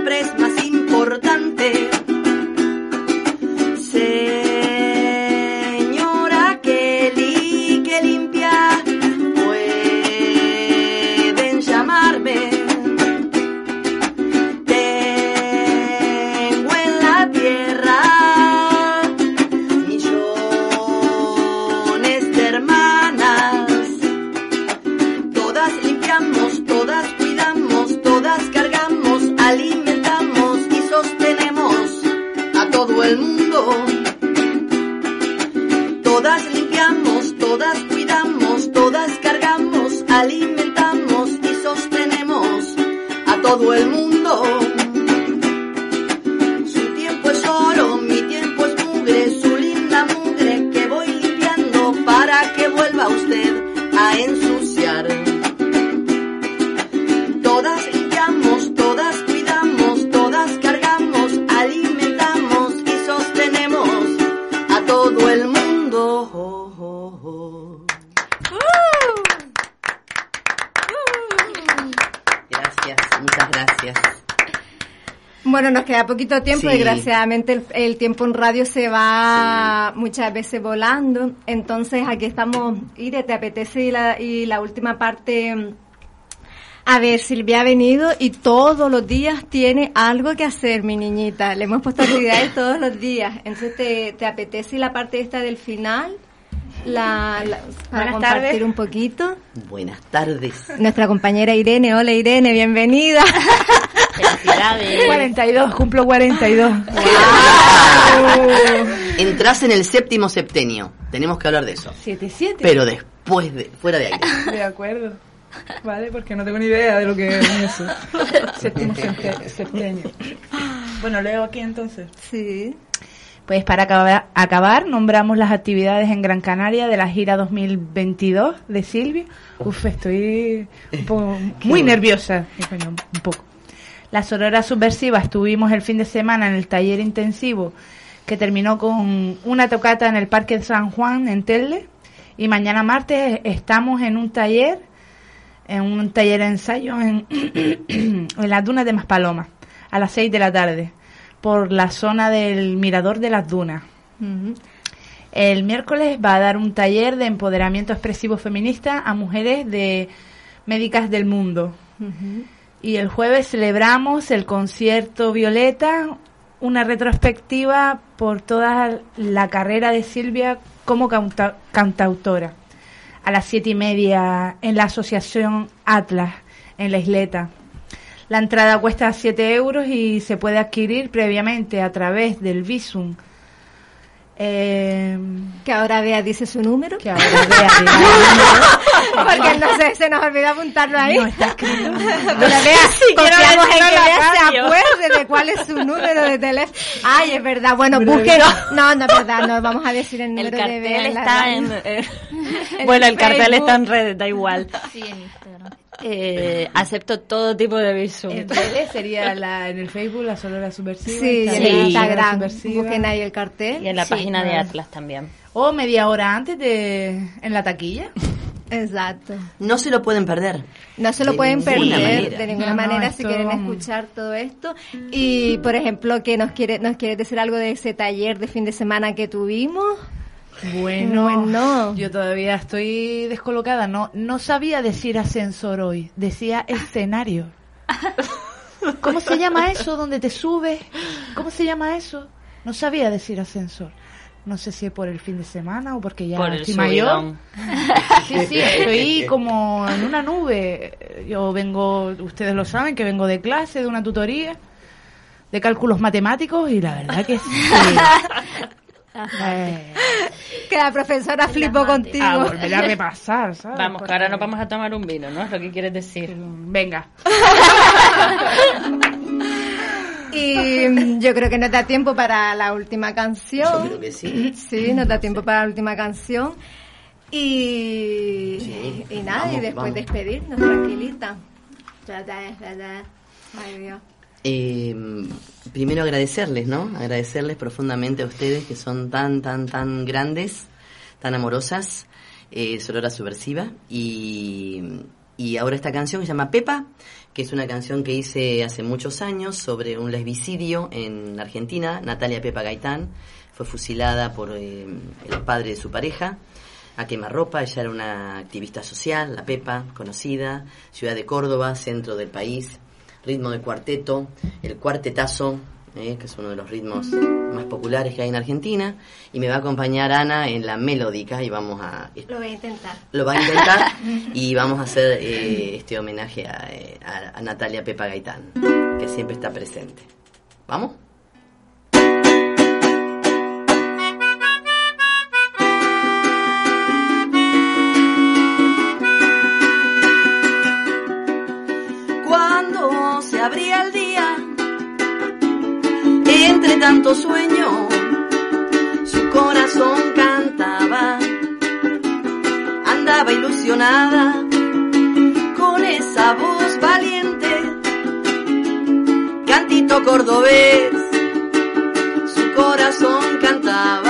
Bueno, nos queda poquito tiempo, Sí. desgraciadamente el, el tiempo en radio se va muchas veces volando, entonces aquí estamos, Ire, ¿te apetece y la, y la última parte? A ver, Silvia ha venido y todos los días tiene algo que hacer, mi niñita. Le hemos puesto actividades todos los días. Entonces, ¿te, te apetece la parte esta del final? La, la- para Buenas compartir tardes. un poquito. Buenas tardes. Nuestra compañera Irene. Hola Irene, bienvenida. Felicidades. 42, cumplo 42. Entrás en el séptimo septenio. Tenemos que hablar de eso. 7, 7. Pero después de, fuera de aire. De acuerdo. Vale, porque no tengo ni idea de lo que es eso. Séptimo septe- septenio. Bueno, leo aquí entonces. Sí. Pues para acabar, acabar, nombramos las actividades en Gran Canaria de la gira 2022 de Silvia. Uf, estoy un poco, [laughs] muy nerviosa. Un poco. La Sorora Subversiva estuvimos el fin de semana en el taller intensivo que terminó con una tocata en el Parque San Juan en Telde Y mañana martes estamos en un taller, en un taller de ensayo en, [clears throat] en las dunas de Maspalomas, a las 6 de la tarde, por la zona del Mirador de las Dunas. El miércoles va a dar un taller de empoderamiento expresivo feminista a mujeres de médicas del mundo. Y el jueves celebramos el concierto Violeta, una retrospectiva por toda la carrera de Silvia como canta- cantautora. A las siete y media en la asociación Atlas, en la isleta. La entrada cuesta 7 euros y se puede adquirir previamente a través del Visum. Eh, Que ahora Bea dice su número. que ahora Bea diga [laughs] Porque no sé, se nos olvidó apuntarlo ahí. No, está escrito. [laughs] Pero Bea, [laughs] siquiera confiamos en que Bea se acuerde de cuál es su número de teléfono. Ay, es verdad. Bueno, busquen. No, no es verdad. No vamos a decir el El número de Bea. cartel en la está en... eh, En bueno, el cartel Facebook. está en redes, da igual. Sí, en Instagram. Eh, acepto todo tipo de visum. En sería la, en el Facebook la Sonora Subversiva. Sí, y en Instagram, la Instagram. Busquen ahí el cartel. Y en la Sí, página de Atlas también. O media hora antes de en la taquilla. Exacto. No se lo pueden perder. No se lo De pueden perder manera. de ninguna No, manera si quieren escuchar todo esto. Y, por ejemplo, que nos quiere nos quieres decir algo de ese taller de fin de semana que tuvimos. Bueno, Bueno. yo todavía estoy descolocada. No, no sabía decir ascensor hoy. Decía escenario. [laughs] ¿Cómo se llama eso donde te subes? ¿Cómo se llama eso? No sabía decir ascensor. No sé si es por el fin de semana o porque ya Por estoy mayor. [laughs] Sí, sí, estoy como en una nube. Yo vengo, ustedes lo saben, que vengo de clase, de una tutoría de cálculos matemáticos y la verdad que sí. [laughs] Que la profesora flipó contigo. a volver a repasar, ¿sabes? Vamos, que ahora nos vamos a tomar un vino, ¿no? Es lo que quieres decir. Venga. [laughs] Y mm, yo creo que nos da tiempo para la última canción. Yo creo que sí. Sí, nos da tiempo para la última canción. Y, Sí. y nada, y después vamos. despedirnos, tranquilita. Ya, ya, ya, ya. Ay, Dios. Eh, primero agradecerles, ¿no? Agradecerles profundamente a ustedes que son tan, tan, tan grandes, tan amorosas, eh, Sonora Subversiva. Y, y ahora esta canción que se llama Pepa, que es una canción que hice hace muchos años sobre un lesbicidio en Argentina. Natalia Pepa Gaitán fue fusilada por eh, el padre de su pareja a quemarropa. Ella era una activista social, la Pepa, conocida, ciudad de Córdoba, centro del país ritmo de cuarteto, el cuartetazo, eh, que es uno de los ritmos más populares que hay en Argentina, y me va a acompañar Ana en la melódica y vamos a Lo voy a intentar. lo va a intentar [laughs] y vamos a hacer eh, este homenaje a, eh, a- a Natalia Pepa Gaitán, que siempre está presente. ¿Vamos? Abría el día, entre tanto sueño, su corazón cantaba. Andaba ilusionada con esa voz valiente, cantito cordobés, su corazón cantaba,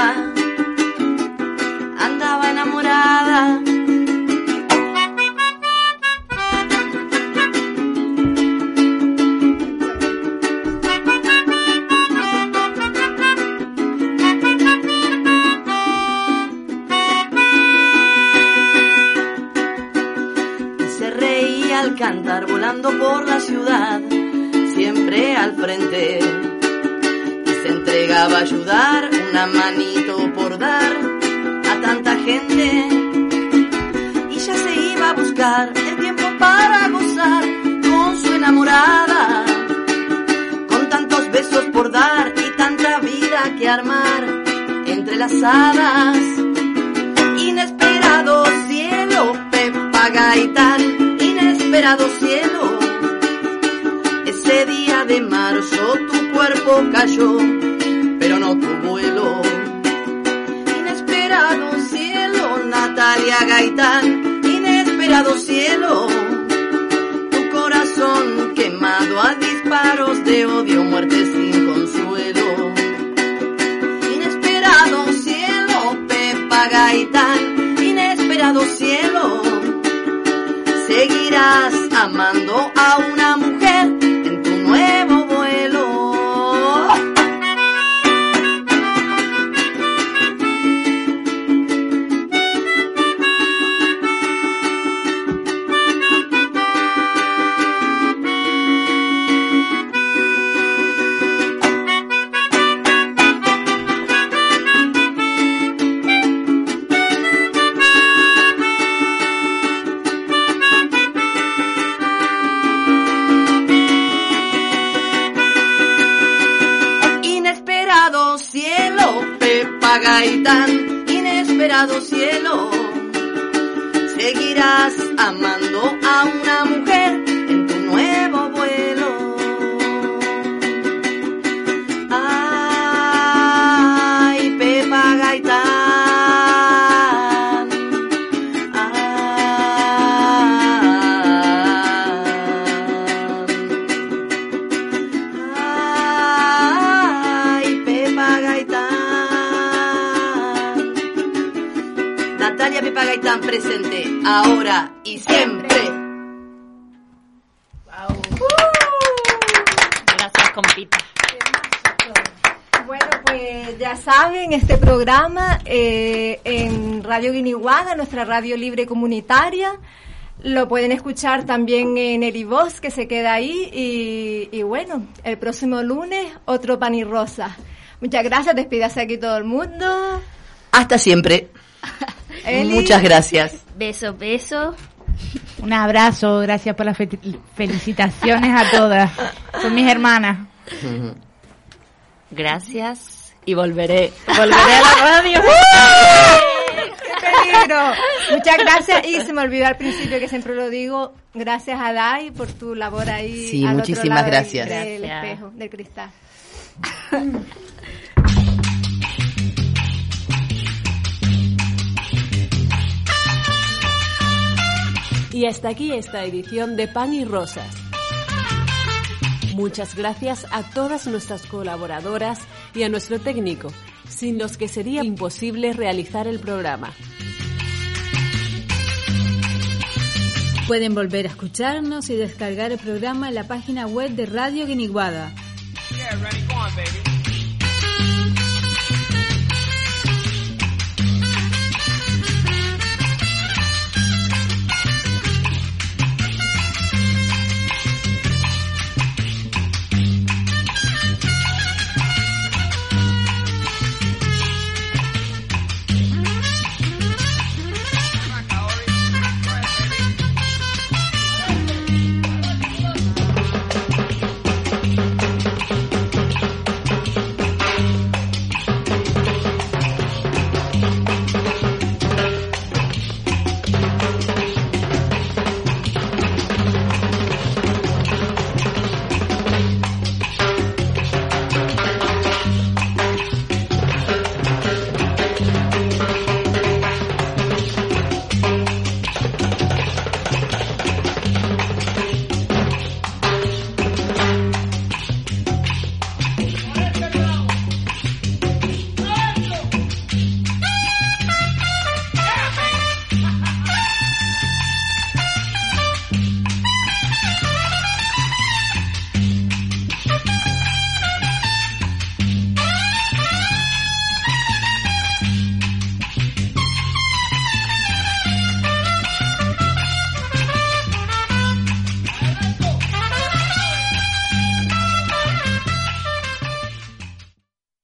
volando por la ciudad, siempre al frente. Y se entregaba a ayudar, una manito por dar a tanta gente. Y ya se iba a buscar el tiempo para gozar con su enamorada. Con tantos besos por dar y tanta vida que armar entrelazadas inesperado cielo, Pepa Gaitán, inesperado cielo. Día de marzo tu cuerpo cayó, pero no tu vuelo. Inesperado cielo, Natalia Gaitán, inesperado cielo. Tu corazón quemado a disparos de odio, muerte sin consuelo inesperado cielo, Pepa Gaitán, inesperado cielo. Seguirás amando a una mujer cielo, Pepa Gaitán, inesperado cielo. Seguirás amando a una mujer ahora y siempre. Gracias, compita. Bueno, pues ya saben, este programa eh, en Radio Guiniguada, nuestra radio libre comunitaria, lo pueden escuchar también en Erivoz, que se queda ahí, y, y bueno, el próximo lunes otro pan y rosa. Muchas gracias, despídase aquí todo el mundo. Hasta siempre. [laughs] Eli. Muchas gracias. Besos, besos. Un abrazo, gracias por las fe- felicitaciones a todas. Son mis hermanas. Gracias y volveré. Volveré a la [laughs] radio. ¡Qué peligro! Muchas gracias y se me olvidó al principio que siempre lo digo, gracias a Dai por tu labor ahí. Sí, al otro muchísimas lado gracias. Del Gracias. espejo, del cristal. [laughs] Y hasta aquí esta edición de Pan y Rosas. Muchas gracias a todas nuestras colaboradoras y a nuestro técnico, sin los que sería imposible realizar el programa. Pueden volver a escucharnos y descargar el programa en la página web de Radio Guiniguada. Yeah,